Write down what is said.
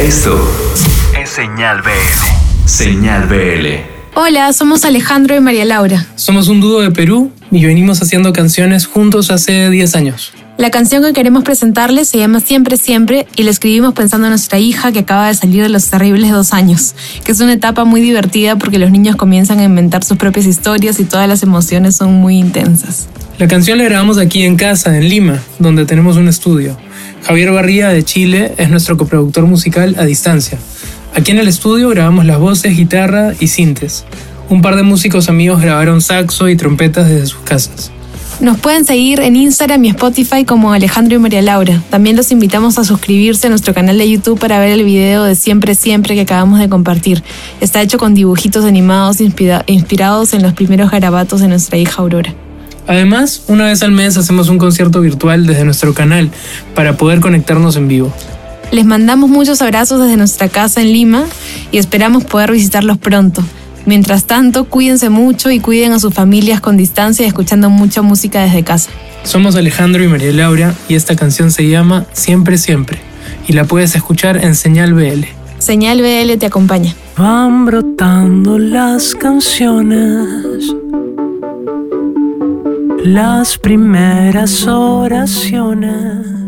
Esto es Señal BL. Señal BL. Hola, somos Alejandro y María Laura. Somos un dúo de Perú y venimos haciendo canciones juntos hace 10 años. La canción que queremos presentarles se llama Siempre Siempre y la escribimos pensando en nuestra hija que acaba de salir de los terribles dos años, que es una etapa muy divertida porque los niños comienzan a inventar sus propias historias y todas las emociones son muy intensas. La canción la grabamos aquí en casa, en Lima, donde tenemos un estudio. Javier Barría de Chile es nuestro coproductor musical a distancia. Aquí en el estudio grabamos las voces, guitarra y sintes. Un par de músicos amigos grabaron saxo y trompetas desde sus casas. Nos pueden seguir en Instagram y Spotify como Alejandro y María Laura. También los invitamos a suscribirse a nuestro canal de YouTube para ver el video de Siempre Siempre que acabamos de compartir. Está hecho con dibujitos animados inspirados en los primeros garabatos de nuestra hija Aurora. Además, una vez al mes hacemos un concierto virtual desde nuestro canal para poder conectarnos en vivo. Les mandamos muchos abrazos desde nuestra casa en Lima y esperamos poder visitarlos pronto. Mientras tanto, cuídense mucho y cuiden a sus familias con distancia y escuchando mucha música desde casa. Somos Alejandro y María Laura y esta canción se llama Siempre Siempre y la puedes escuchar en Señal BL. Señal BL te acompaña. Van brotando las canciones, las primeras oraciones.